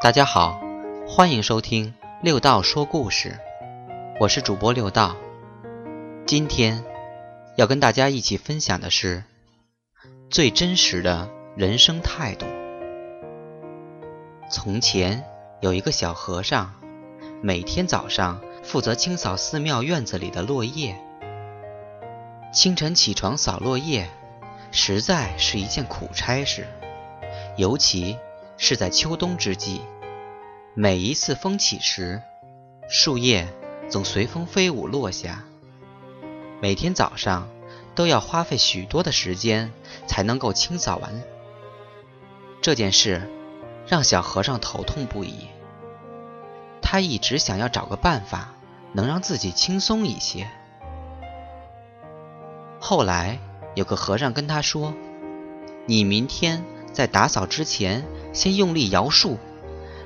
大家好，欢迎收听六道说故事，我是主播六道。今天要跟大家一起分享的是最真实的人生态度。从前有一个小和尚，每天早上负责清扫寺庙院子里的落叶。清晨起床扫落叶，实在是一件苦差事，尤其。是在秋冬之际，每一次风起时，树叶总随风飞舞落下。每天早上都要花费许多的时间才能够清扫完。这件事让小和尚头痛不已。他一直想要找个办法能让自己轻松一些。后来有个和尚跟他说：“你明天在打扫之前。”先用力摇树，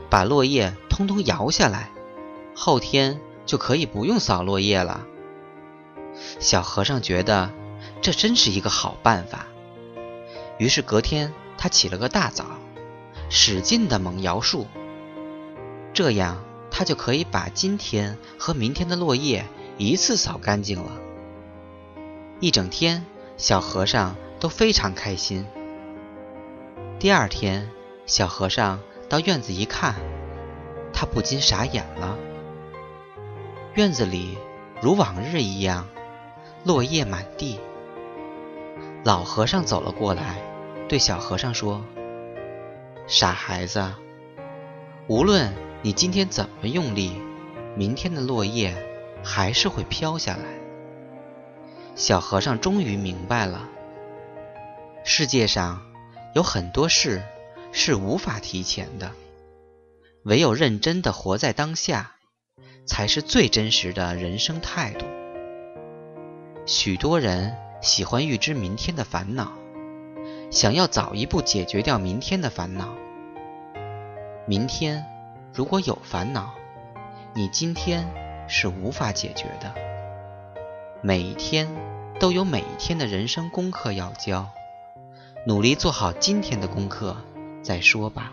把落叶通通摇下来，后天就可以不用扫落叶了。小和尚觉得这真是一个好办法，于是隔天他起了个大早，使劲的猛摇树，这样他就可以把今天和明天的落叶一次扫干净了。一整天，小和尚都非常开心。第二天。小和尚到院子一看，他不禁傻眼了。院子里如往日一样，落叶满地。老和尚走了过来，对小和尚说：“傻孩子，无论你今天怎么用力，明天的落叶还是会飘下来。”小和尚终于明白了，世界上有很多事。是无法提前的，唯有认真的活在当下，才是最真实的人生态度。许多人喜欢预知明天的烦恼，想要早一步解决掉明天的烦恼。明天如果有烦恼，你今天是无法解决的。每一天都有每一天的人生功课要交，努力做好今天的功课。再说吧。